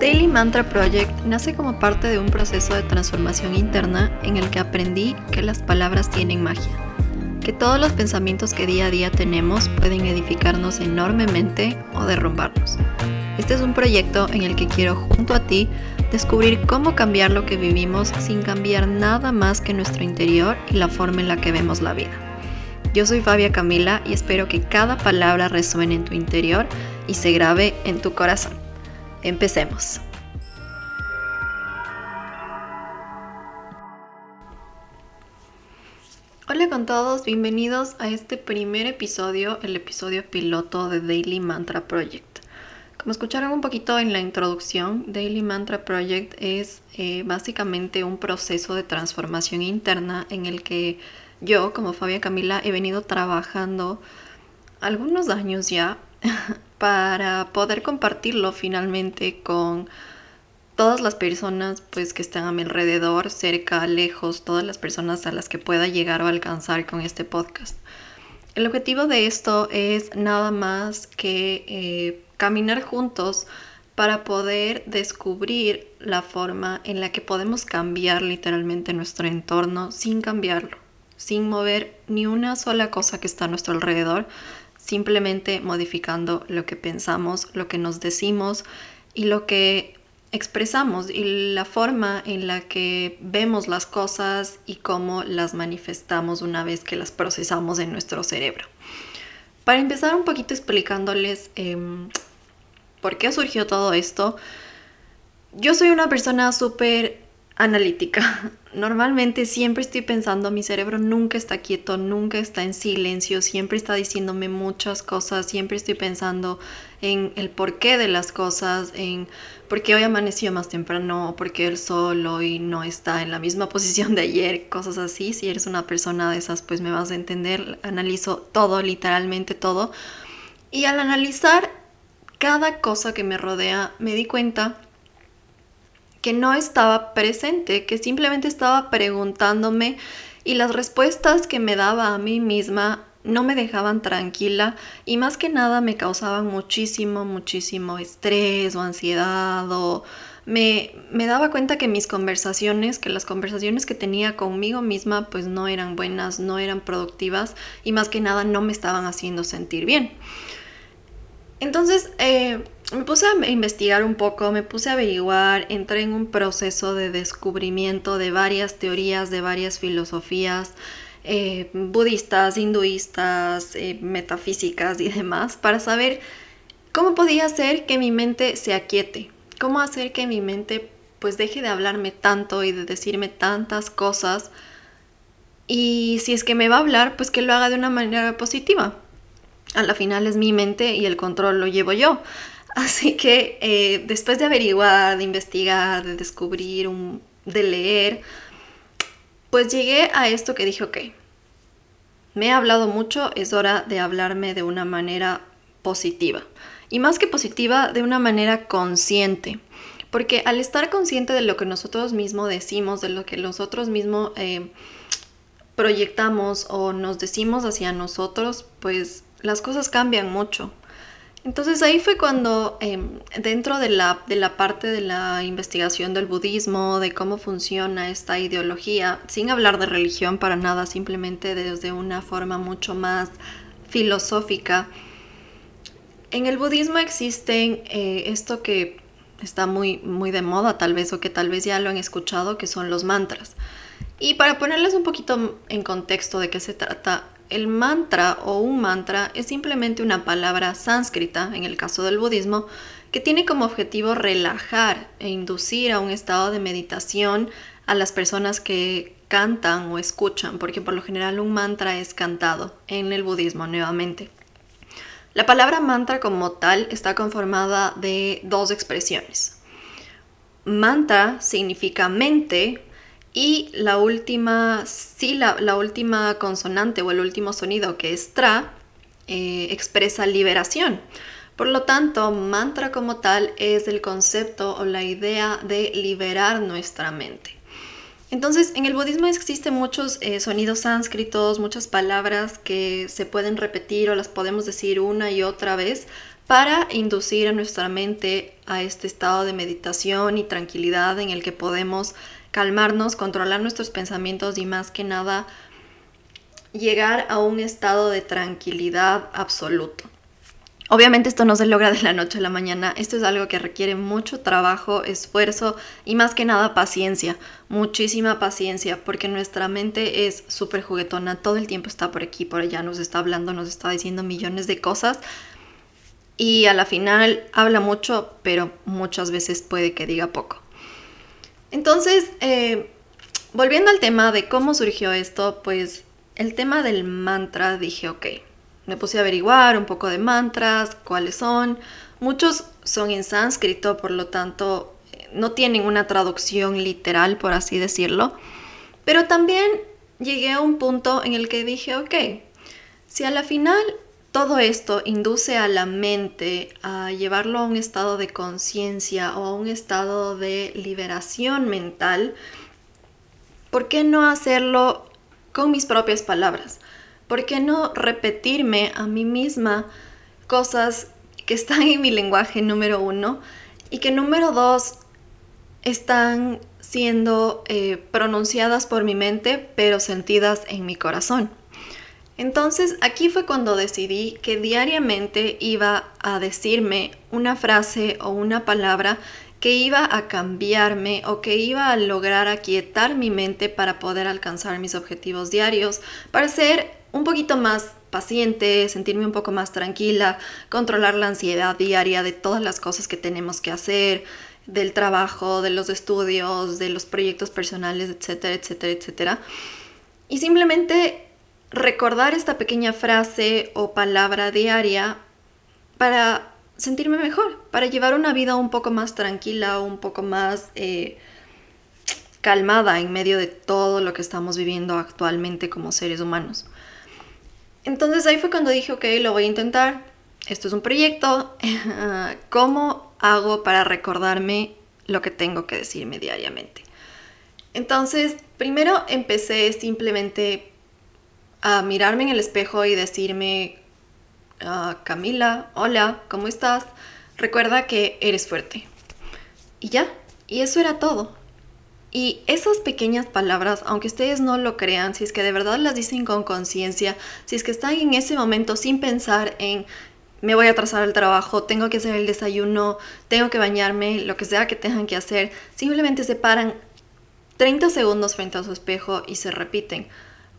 Daily Mantra Project nace como parte de un proceso de transformación interna en el que aprendí que las palabras tienen magia, que todos los pensamientos que día a día tenemos pueden edificarnos enormemente o derrumbarnos. Este es un proyecto en el que quiero junto a ti descubrir cómo cambiar lo que vivimos sin cambiar nada más que nuestro interior y la forma en la que vemos la vida. Yo soy Fabia Camila y espero que cada palabra resuene en tu interior y se grabe en tu corazón. Empecemos. Hola con todos, bienvenidos a este primer episodio, el episodio piloto de Daily Mantra Project. Como escucharon un poquito en la introducción, Daily Mantra Project es eh, básicamente un proceso de transformación interna en el que yo, como Fabia Camila, he venido trabajando algunos años ya para poder compartirlo finalmente con todas las personas pues que están a mi alrededor, cerca, lejos, todas las personas a las que pueda llegar o alcanzar con este podcast. El objetivo de esto es nada más que eh, caminar juntos para poder descubrir la forma en la que podemos cambiar literalmente nuestro entorno sin cambiarlo, sin mover ni una sola cosa que está a nuestro alrededor, simplemente modificando lo que pensamos, lo que nos decimos y lo que expresamos y la forma en la que vemos las cosas y cómo las manifestamos una vez que las procesamos en nuestro cerebro. Para empezar un poquito explicándoles em, por qué surgió todo esto, yo soy una persona súper analítica. Normalmente siempre estoy pensando, mi cerebro nunca está quieto, nunca está en silencio, siempre está diciéndome muchas cosas, siempre estoy pensando en el porqué de las cosas, en por qué hoy amaneció más temprano, por qué el sol hoy no está en la misma posición de ayer, cosas así. Si eres una persona de esas, pues me vas a entender. Analizo todo, literalmente todo. Y al analizar cada cosa que me rodea, me di cuenta que no estaba presente, que simplemente estaba preguntándome y las respuestas que me daba a mí misma no me dejaban tranquila y más que nada me causaban muchísimo, muchísimo estrés o ansiedad me, me, daba cuenta que mis conversaciones, que las conversaciones que tenía conmigo misma pues no eran buenas, no eran productivas y más que nada no me estaban haciendo sentir bien. Entonces eh, me puse a investigar un poco, me puse a averiguar, entré en un proceso de descubrimiento de varias teorías, de varias filosofías eh, budistas, hinduistas, eh, metafísicas y demás, para saber cómo podía hacer que mi mente se aquiete, cómo hacer que mi mente pues deje de hablarme tanto y de decirme tantas cosas y si es que me va a hablar, pues que lo haga de una manera positiva a la final es mi mente y el control lo llevo yo. Así que eh, después de averiguar, de investigar, de descubrir, de leer, pues llegué a esto que dije, ok, me he hablado mucho, es hora de hablarme de una manera positiva. Y más que positiva, de una manera consciente. Porque al estar consciente de lo que nosotros mismos decimos, de lo que nosotros mismos eh, proyectamos o nos decimos hacia nosotros, pues las cosas cambian mucho. Entonces ahí fue cuando em, dentro de la, de la parte de la investigación del budismo, de cómo funciona esta ideología, sin hablar de religión para nada, simplemente desde una forma mucho más filosófica, en el budismo existen eh, esto que está muy, muy de moda tal vez o que tal vez ya lo han escuchado, que son los mantras. Y para ponerles un poquito en contexto de qué se trata, el mantra o un mantra es simplemente una palabra sánscrita, en el caso del budismo, que tiene como objetivo relajar e inducir a un estado de meditación a las personas que cantan o escuchan, porque por lo general un mantra es cantado en el budismo nuevamente. La palabra mantra como tal está conformada de dos expresiones. Mantra significa mente y la última sílaba, la última consonante o el último sonido que es tra eh, expresa liberación. Por lo tanto, mantra como tal es el concepto o la idea de liberar nuestra mente. Entonces, en el budismo existen muchos eh, sonidos sánscritos, muchas palabras que se pueden repetir o las podemos decir una y otra vez para inducir a nuestra mente a este estado de meditación y tranquilidad en el que podemos calmarnos, controlar nuestros pensamientos y más que nada llegar a un estado de tranquilidad absoluto. Obviamente esto no se logra de la noche a la mañana, esto es algo que requiere mucho trabajo, esfuerzo y más que nada paciencia, muchísima paciencia, porque nuestra mente es súper juguetona, todo el tiempo está por aquí, por allá, nos está hablando, nos está diciendo millones de cosas y a la final habla mucho, pero muchas veces puede que diga poco. Entonces, eh, volviendo al tema de cómo surgió esto, pues el tema del mantra dije, ok, me puse a averiguar un poco de mantras, cuáles son. Muchos son en sánscrito, por lo tanto no tienen una traducción literal, por así decirlo. Pero también llegué a un punto en el que dije, ok, si a la final todo esto induce a la mente a llevarlo a un estado de conciencia o a un estado de liberación mental, ¿por qué no hacerlo con mis propias palabras? ¿Por qué no repetirme a mí misma cosas que están en mi lenguaje número uno y que número dos están siendo eh, pronunciadas por mi mente pero sentidas en mi corazón? Entonces aquí fue cuando decidí que diariamente iba a decirme una frase o una palabra que iba a cambiarme o que iba a lograr aquietar mi mente para poder alcanzar mis objetivos diarios, para ser un poquito más paciente, sentirme un poco más tranquila, controlar la ansiedad diaria de todas las cosas que tenemos que hacer, del trabajo, de los estudios, de los proyectos personales, etcétera, etcétera, etcétera. Y simplemente recordar esta pequeña frase o palabra diaria para sentirme mejor, para llevar una vida un poco más tranquila, un poco más eh, calmada en medio de todo lo que estamos viviendo actualmente como seres humanos. Entonces ahí fue cuando dije, ok, lo voy a intentar, esto es un proyecto, ¿cómo hago para recordarme lo que tengo que decirme diariamente? Entonces, primero empecé simplemente a mirarme en el espejo y decirme, ah, Camila, hola, ¿cómo estás? Recuerda que eres fuerte. Y ya, y eso era todo. Y esas pequeñas palabras, aunque ustedes no lo crean, si es que de verdad las dicen con conciencia, si es que están en ese momento sin pensar en me voy a atrasar al trabajo, tengo que hacer el desayuno, tengo que bañarme, lo que sea que tengan que hacer, simplemente se paran 30 segundos frente a su espejo y se repiten.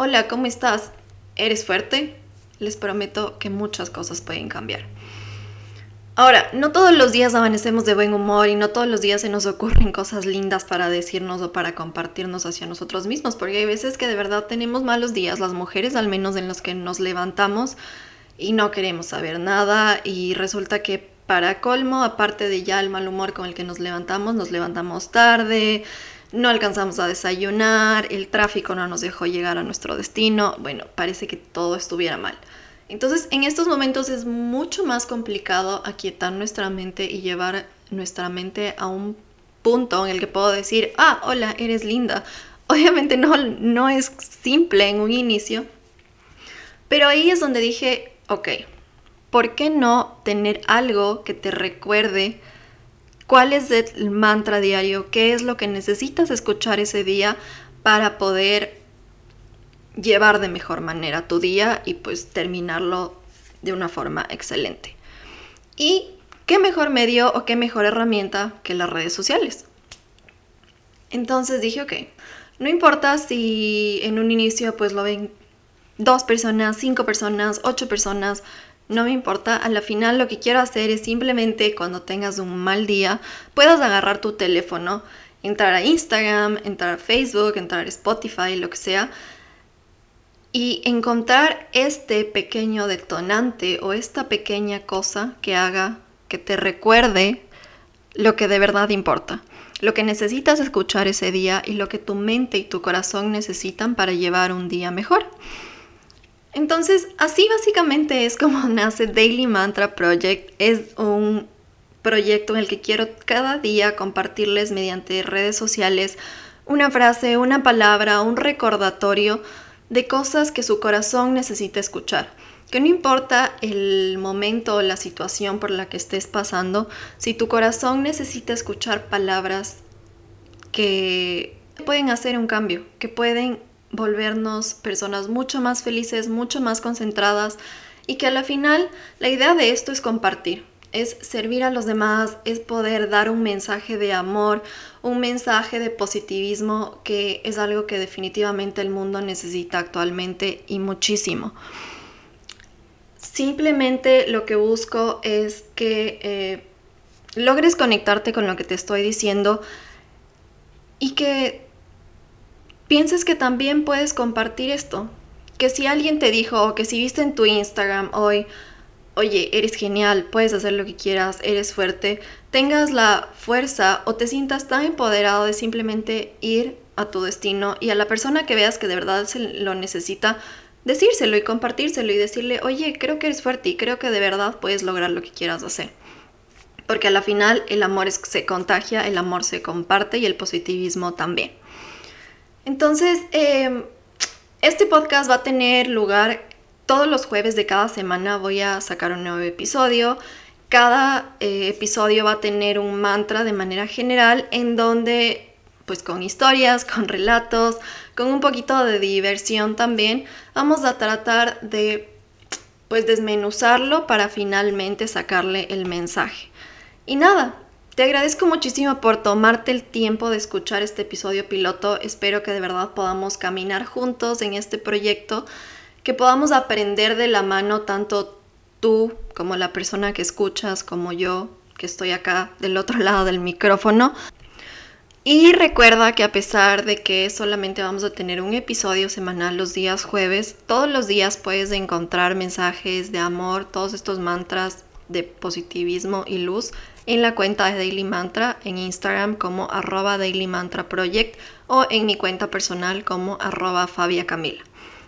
Hola, ¿cómo estás? ¿Eres fuerte? Les prometo que muchas cosas pueden cambiar. Ahora, no todos los días amanecemos de buen humor y no todos los días se nos ocurren cosas lindas para decirnos o para compartirnos hacia nosotros mismos, porque hay veces que de verdad tenemos malos días, las mujeres al menos en los que nos levantamos y no queremos saber nada y resulta que para colmo, aparte de ya el mal humor con el que nos levantamos, nos levantamos tarde, no alcanzamos a desayunar, el tráfico no nos dejó llegar a nuestro destino, bueno, parece que todo estuviera mal. Entonces, en estos momentos es mucho más complicado aquietar nuestra mente y llevar nuestra mente a un punto en el que puedo decir, ah, hola, eres linda. Obviamente no, no es simple en un inicio, pero ahí es donde dije, ok, ¿por qué no tener algo que te recuerde cuál es el mantra diario, qué es lo que necesitas escuchar ese día para poder llevar de mejor manera tu día y pues terminarlo de una forma excelente. Y qué mejor medio o qué mejor herramienta que las redes sociales. Entonces dije, ok, no importa si en un inicio pues lo ven dos personas, cinco personas, ocho personas, no me importa, a la final lo que quiero hacer es simplemente cuando tengas un mal día, puedas agarrar tu teléfono, entrar a Instagram, entrar a Facebook, entrar a Spotify, lo que sea, y encontrar este pequeño detonante o esta pequeña cosa que haga que te recuerde lo que de verdad importa, lo que necesitas escuchar ese día y lo que tu mente y tu corazón necesitan para llevar un día mejor. Entonces, así básicamente es como nace Daily Mantra Project. Es un proyecto en el que quiero cada día compartirles mediante redes sociales una frase, una palabra, un recordatorio de cosas que su corazón necesita escuchar. que no importa el momento o la situación por la que estés pasando, si tu corazón necesita escuchar palabras que pueden hacer un cambio, que pueden volvernos personas mucho más felices, mucho más concentradas y que a la final la idea de esto es compartir, es servir a los demás, es poder dar un mensaje de amor, un mensaje de positivismo que es algo que definitivamente el mundo necesita actualmente y muchísimo. Simplemente lo que busco es que eh, logres conectarte con lo que te estoy diciendo y que pienses que también puedes compartir esto. Que si alguien te dijo o que si viste en tu Instagram hoy, oye, eres genial, puedes hacer lo que quieras, eres fuerte, tengas la fuerza o te sientas tan empoderado de simplemente ir a tu destino y a la persona que veas que de verdad se lo necesita, decírselo y compartírselo y decirle, oye, creo que eres fuerte y creo que de verdad puedes lograr lo que quieras hacer. Porque a la final el amor se contagia, el amor se comparte y el positivismo también. Entonces, em, este podcast va a tener lugar todos los jueves de cada semana. Voy a sacar un nuevo episodio. Cada eh, episodio va a tener un mantra de manera general en donde pues con historias, con relatos, con un poquito de diversión también, vamos a tratar de pues desmenuzarlo para finalmente sacarle el mensaje. Y nada, te agradezco muchísimo por tomarte el tiempo de escuchar este episodio piloto. Espero que de verdad podamos caminar juntos en este proyecto, que podamos aprender de la mano tanto tú como la persona que escuchas, como yo que estoy acá del otro lado del micrófono. Y recuerda que a pesar de que solamente vamos a tener un episodio semanal los días jueves, todos los días puedes encontrar mensajes de amor, todos estos mantras de positivismo y luz en la cuenta de Daily Mantra en Instagram como arroba Daily Mantra Project o en mi cuenta personal como arroba Fabia Camila.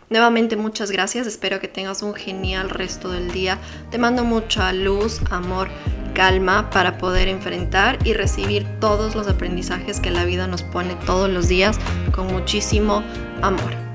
Nuevamente muchas gracias, espero que tengas un genial resto del día. Te mando mucha luz, amor calma para poder enfrentar y recibir todos los aprendizajes que la vida nos pone todos los días con muchísimo amor.